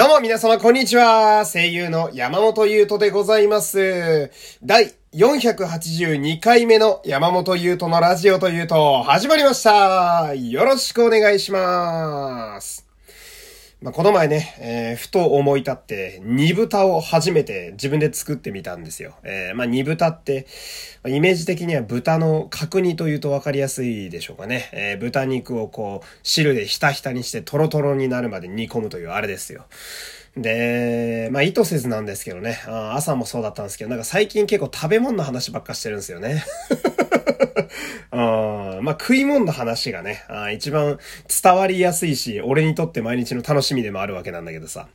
どうも皆様こんにちは。声優の山本優斗でございます。第482回目の山本優斗のラジオというと始まりました。よろしくお願いします。まあ、この前ね、えーふと思い立って、煮豚を初めて自分で作ってみたんですよ。えーまあ、煮豚って、イメージ的には豚の角煮というと分かりやすいでしょうかね。えー豚肉をこう、汁でひたひたにしてトロトロになるまで煮込むというあれですよ。で、まあ意図せずなんですけどね、あ朝もそうだったんですけど、なんか最近結構食べ物の話ばっかしてるんですよね。うんまあ食い物の話がね、あ一番伝わりやすいし、俺にとって毎日の楽しみでもあるわけなんだけどさ。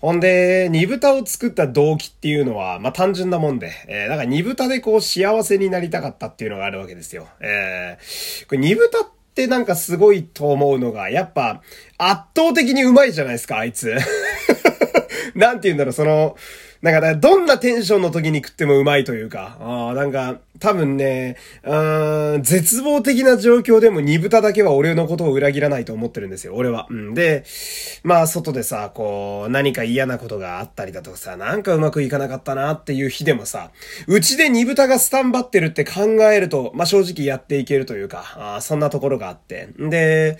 ほんで、煮豚を作った動機っていうのは、まあ単純なもんで、えー、だから煮豚でこう幸せになりたかったっていうのがあるわけですよ。えー、これ煮豚ってなんかすごいと思うのが、やっぱ圧倒的にうまいじゃないですか、あいつ。なんて言うんだろう、その、なんか、どんなテンションの時に食ってもうまいというか、ああ、なんか、多分ね、うーん、絶望的な状況でも煮豚だけは俺のことを裏切らないと思ってるんですよ、俺は。うん。で、まあ、外でさ、こう、何か嫌なことがあったりだとかさ、なんかうまくいかなかったなっていう日でもさ、うちで煮豚がスタンバってるって考えると、まあ正直やっていけるというか、あそんなところがあって。で、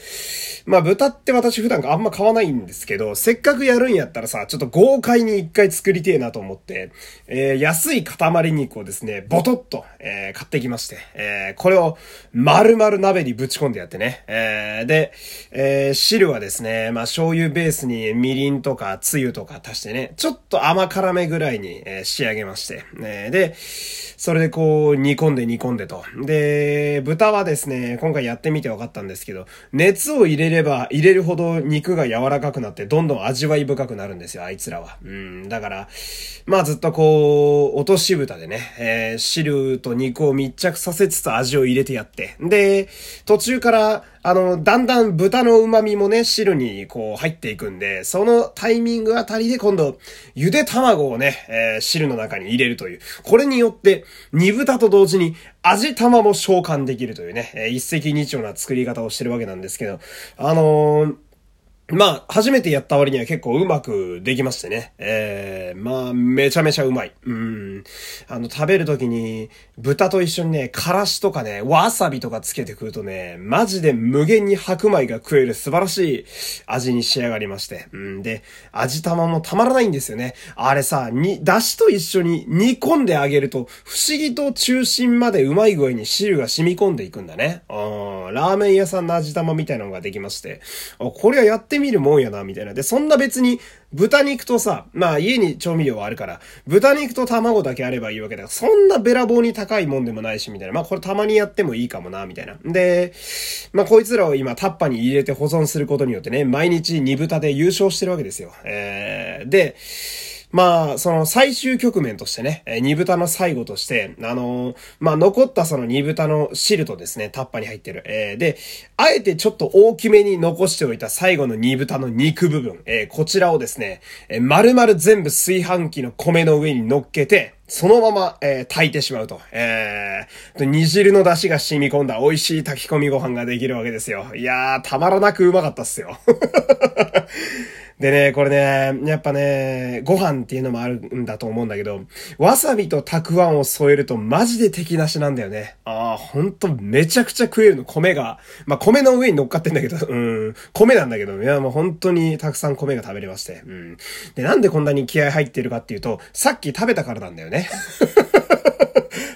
まあ豚って私普段あんま買わないんですけど、せっかくやるんやったらさ、ちょっと豪快に一回作りてえなと思って、えー安い塊肉をですね、ボトッと、ええ買ってきまして、えーこれを丸々鍋にぶち込んでやってね、えーで、えー汁はですね、まあ醤油ベースにみりんとかつゆとか足してね、ちょっと甘辛めぐらいに、えー仕上げまして、えーで、それでこう煮込んで煮込んでと。で、豚はですね、今回やってみて分かったんですけど、熱を入れれば入れるほど肉が柔らかくなってどんどん味わい深くなるんですよ、あいつらは。うん、だから、まあずっとこう、落とし蓋でね、えー汁と肉を密着させつつ味を入れてやって。で、途中から、あの、だんだん豚の旨味もね、汁にこう入っていくんで、そのタイミングあたりで今度、ゆで卵をね、えー汁の中に入れるという。これによって、煮豚と同時に味玉も召喚できるというね、えー一石二鳥な作り方をしてるわけなんですけど、あのーまあ、初めてやった割には結構うまくできましてね。ええまあ、めちゃめちゃうまい。うん。あの、食べるときに、豚と一緒にね、からしとかね、わさびとかつけて食うとね、マジで無限に白米が食える素晴らしい味に仕上がりまして。うん。で、味玉もたまらないんですよね。あれさ、に、出汁と一緒に煮込んであげると、不思議と中心までうまい具合に汁が染み込んでいくんだね。うん。ラーメン屋さんの味玉みたいなのができまして。あ、これはやっててみるもんやな、みたいな。で、そんな別に、豚肉とさ、まあ家に調味料はあるから、豚肉と卵だけあればいいわけだから、そんなべらぼうに高いもんでもないし、みたいな。まあこれたまにやってもいいかもな、みたいな。で、まあこいつらを今タッパに入れて保存することによってね、毎日煮豚で優勝してるわけですよ。えー、で、まあ、その最終局面としてね、えー煮豚の最後として、あのーまあ残ったその煮豚の汁とですね、タッパに入ってる。えーで、あえてちょっと大きめに残しておいた最後の煮豚の肉部分、えーこちらをですね、えー丸々全部炊飯器の米の上に乗っけて、そのまま、えー炊いてしまうと。えーと、煮汁の出汁が染み込んだ美味しい炊き込みご飯ができるわけですよ。いやー、たまらなくうまかったっすよ。でね、これね、やっぱね、ご飯っていうのもあるんだと思うんだけど、わさびとたくあんを添えるとマジで敵なしなんだよね。ああ、ほんとめちゃくちゃ食えるの、米が。まあ、米の上に乗っかってんだけど、うん、米なんだけど、いや、もう本当にたくさん米が食べれまして。うん。で、なんでこんなに気合入ってるかっていうと、さっき食べたからなんだよね。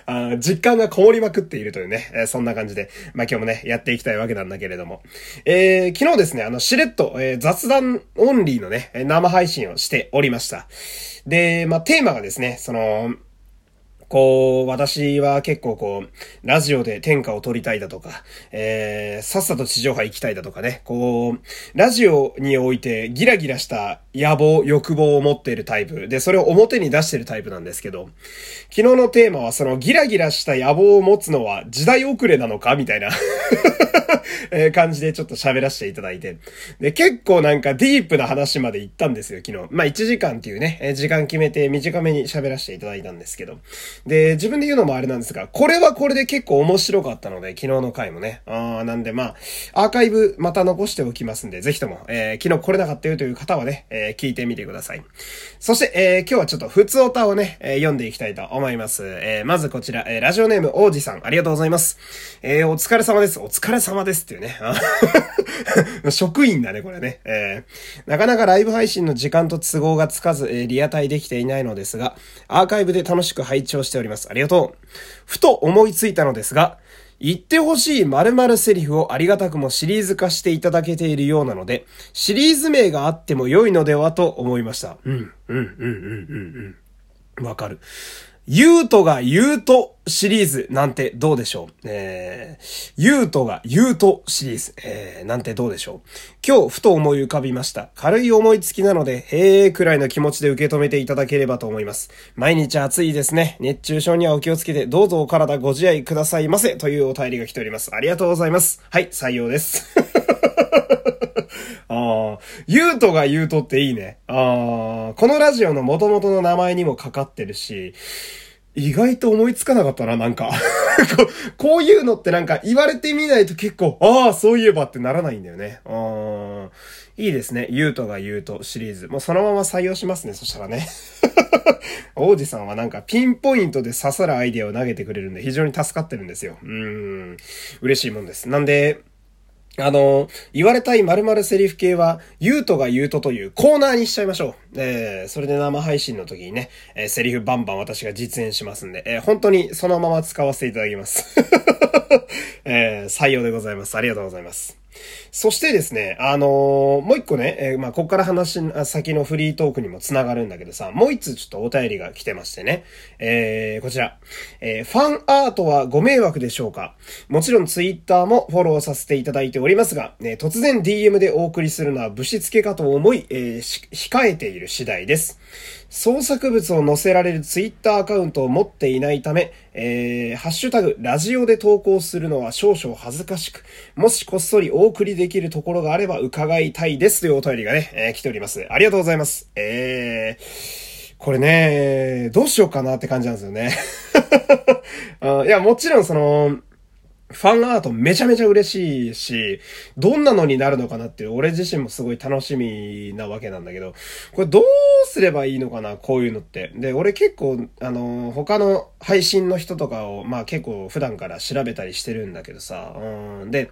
あ実感がこもりまくっているというね、えーそんな感じで、まあ今日もね、やっていきたいわけなんだけれども。えー昨日ですね、あの、しれっと、えー雑談オンリーのね、生配信をしておりました。で、まあテーマがですね、その、こう、私は結構こう、ラジオで天下を取りたいだとか、えー、さっさと地上波行きたいだとかね、こう、ラジオにおいてギラギラした野望、欲望を持っているタイプで、それを表に出しているタイプなんですけど、昨日のテーマはそのギラギラした野望を持つのは時代遅れなのか？みたいな え感じでちょっと喋らせていただいて。で、結構なんかディープな話まで行ったんですよ、昨日。まあ1時間っていうね、え時間決めて短めに喋らせていただいたんですけど。で、自分で言うのもあれなんですが、これはこれで結構面白かったので、昨日の回もね。あーなんでまあ、アーカイブまた残しておきますんで、ぜひとも、えー、昨日来れなかったよという方はね、えー、え聞いてみてください。そして、えー、今日はちょっと普通歌をね、えー、読んでいきたいと思います。え、まずこちら、え、ラジオネーム王子さん、ありがとうございます。え、お疲れ様です。お疲れ様ですっていうね。職員だね、これね。え、なかなかライブ配信の時間と都合がつかず、え、リアタイできていないのですが、アーカイブで楽しく拝聴しております。ありがとう。ふと思いついたのですが、言ってほしい〇〇セリフをありがたくもシリーズ化していただけているようなので、シリーズ名があっても良いのではと思いました。うん、うん、うん、うん、うん、うん。わかる。言うとが言うとシリーズなんてどうでしょう？えー、ユートがユートシリーズ、えー、なんてどうでしょう？今日ふと思い浮かびました。軽い思いつきなので、へえくらいの気持ちで受け止めていただければと思います。毎日暑いですね。熱中症にはお気をつけて、どうぞお体ご自愛くださいませ。というお便りが来ております。ありがとうございます。はい、採用です。ああ、ゆうとが言うとっていいね。ああ、このラジオの元々の名前にもかかってるし、意外と思いつかなかったな、なんか こ。ういうのってなんか言われてみないと結構、ああ、そういえばってならないんだよね。あいいですね。ゆうとが言うとシリーズ。もうそのまま採用しますね、そしたらね。王子さんはなんかピンポイントで刺さるアイデアを投げてくれるんで非常に助かってるんですよ。うん。嬉しいもんです。なんで、あの、言われたい〇〇セリフ系は、ゆうとが言うとというコーナーにしちゃいましょう。えー、それで生配信の時にね、えー、セリフバンバン私が実演しますんで、えー、本当にそのまま使わせていただきます。えー、採用でございます。ありがとうございます。そしてですね、あのー、もう一個ね、えー、まあ、こっから話、先のフリートークにも繋がるんだけどさ、もう一つちょっとお便りが来てましてね、えー、こちら、えー、ファンアートはご迷惑でしょうか？もちろんツイッターもフォローさせていただいておりますが、ね、突然 DM でお送りするのはぶしつけかと思い、えー、控えている次第です。創作物を載せられるツイッターアカウントを持っていないため、えー、ハッシュタグ、ラジオで投稿するのは少々恥ずかしく、もしこっそりお送りできるところがあれば伺いたいですというお便りがね、えー、来ております。ありがとうございます。えー、これね、どうしようかなって感じなんですよね。いや、もちろんその、ファンアートめちゃめちゃ嬉しいし、どんなのになるのかなっていう、俺自身もすごい楽しみなわけなんだけど、これどうすればいいのかな、こういうのって。で、俺結構、あの、他の配信の人とかを、まあ結構普段から調べたりしてるんだけどさ、うん。で、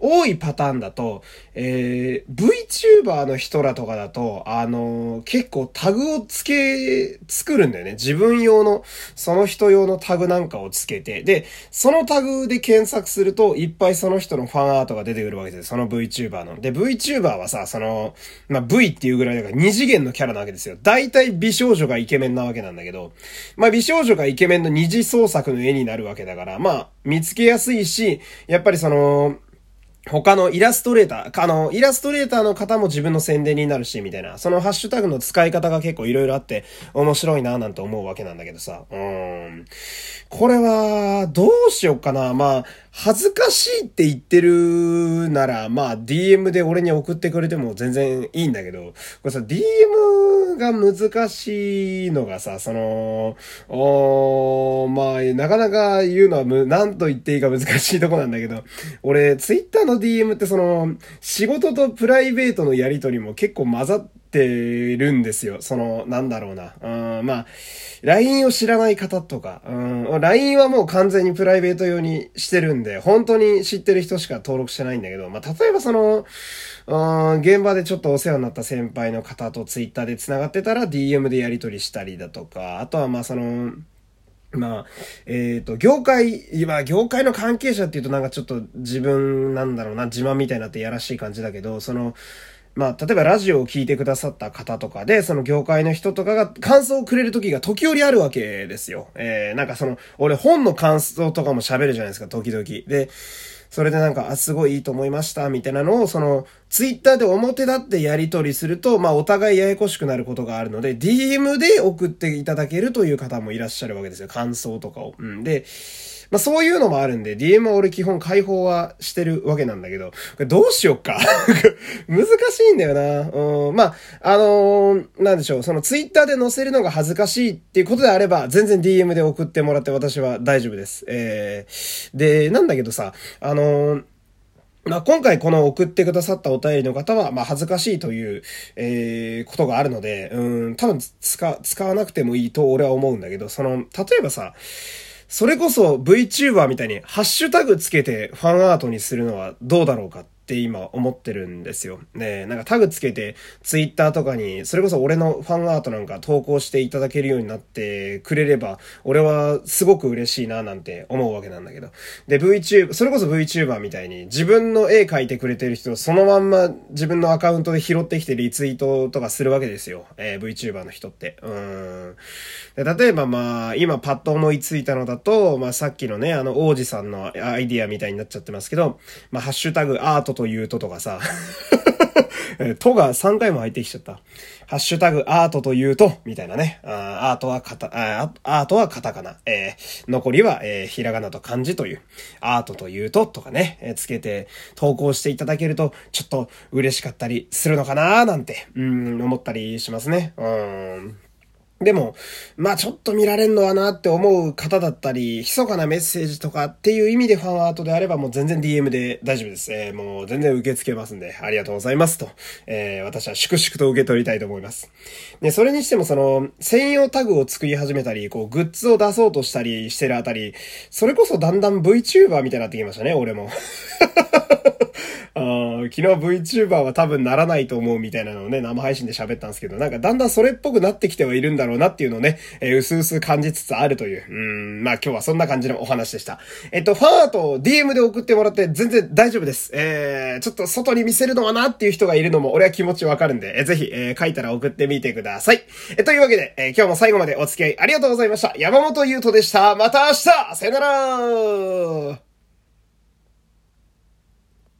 多いパターンだと、えー、VTuber の人らとかだと、あの、結構タグをつけ、作るんだよね。自分用の、その人用のタグなんかをつけて、で、そのタグで検索索すると、いっぱいその人のファンアートが出てくるわけです。その VTuber の。で、VTuber はさ、その、まあ、V っていうぐらいだから二次元のキャラなわけですよ。大体美少女がイケメンなわけなんだけど、まあ、美少女がイケメンの二次創作の絵になるわけだから、まあ、見つけやすいし、やっぱりその、他のイラストレーター、あの、イラストレーターの方も自分の宣伝になるし、みたいな。そのハッシュタグの使い方が結構いろいろあって、面白いななんて思うわけなんだけどさ。うん。これは、どうしようかな。まあ、恥ずかしいって言ってるなら、まあ、DM で俺に送ってくれても全然いいんだけど、これさ、DM が難しいのがさ、その、おまあ、なかなか言うのはむ、なんと言っていいか難しいとこなんだけど、俺、Twitter の DM ってその、仕事とプライベートのやりとりも結構混ざってってるんですよ。その、なんだろうな。うん、まあ、LINE を知らない方とか、うん、LINE はもう完全にプライベート用にしてるんで、本当に知ってる人しか登録してないんだけど、まあ、例えばその、うん、現場でちょっとお世話になった先輩の方と Twitter で繋がってたら DM でやり取りしたりだとか、あとはまあその、まあ、えっ、ー、と、業界、今、業界の関係者っていうとなんかちょっと自分なんだろうな、自慢みたいになってやらしい感じだけど、その、まあ、例えばラジオを聞いてくださった方とかで、その業界の人とかが感想をくれる時が時折あるわけですよ。えー、なんかその、俺本の感想とかも喋るじゃないですか、時々。で、それでなんか、あ、すごいいいと思いました、みたいなのを、その、ツイッターで表立ってやり取りすると、まあ、お互いややこしくなることがあるので、DM で送っていただけるという方もいらっしゃるわけですよ。感想とかを。うん。で、まあそういうのもあるんで、DM は俺基本開放はしてるわけなんだけど、これどうしよっか？難しいんだよな。うん、まあ、あのー、なんでしょう、その Twitter で載せるのが恥ずかしいっていうことであれば、全然 DM で送ってもらって私は大丈夫です。えー、で、なんだけどさ、あのーまあ、今回この送ってくださったお便りの方は、まあ、恥ずかしいという、えー、ことがあるので、うん、多分使、使わなくてもいいと俺は思うんだけど、その、例えばさ、それこそ VTuber みたいにハッシュタグつけてファンアートにするのはどうだろうかって今思ってるんですよ。ねなんかタグつけて、ツイッターとかに、それこそ俺のファンアートなんか投稿していただけるようになってくれれば、俺はすごく嬉しいななんて思うわけなんだけど。で、VTuber、それこそ VTuber みたいに、自分の絵描いてくれてる人をそのまんま自分のアカウントで拾ってきてリツイートとかするわけですよ。えー、VTuber の人って。うん。で例えばまあ、今パッと思いついたのだと、まあさっきのね、あの王子さんのアイディアみたいになっちゃってますけど、まあハッシュタグアートというととかさ、とが3回も入ってきちゃった。ハッシュタグアートというと、みたいなね。アートはカタ、アートはカタカナ。えー、残りは、えー、ひらがなと漢字という。アートというと、とかね、えー、つけて投稿していただけると、ちょっと嬉しかったりするのかなーなんて、うん、思ったりしますね。うん。でも、まあちょっと見られんのはなって思う方だったり、密かなメッセージとかっていう意味でファンアートであればもう全然 DM で大丈夫です。えー、もう全然受け付けますんで、ありがとうございますと、えー、私は粛々と受け取りたいと思います。で、それにしてもその、専用タグを作り始めたり、こう、グッズを出そうとしたりしてるあたり、それこそだんだん VTuber みたいになってきましたね、俺も。昨日 VTuber は多分ならないと思うみたいなのをね、生配信で喋ったんですけど、なんかだんだんそれっぽくなってきてはいるんだろうなっていうのをね、えー、うすうす感じつつあるという。うん、まあ今日はそんな感じのお話でした。えっと、ファートを DM で送ってもらって全然大丈夫です。えー、ちょっと外に見せるのはなっていう人がいるのも俺は気持ちわかるんで、えー、ぜひ、えー、書いたら送ってみてください。えー、というわけで、えー、今日も最後までお付き合いありがとうございました。山本優斗でした。また明日さよなら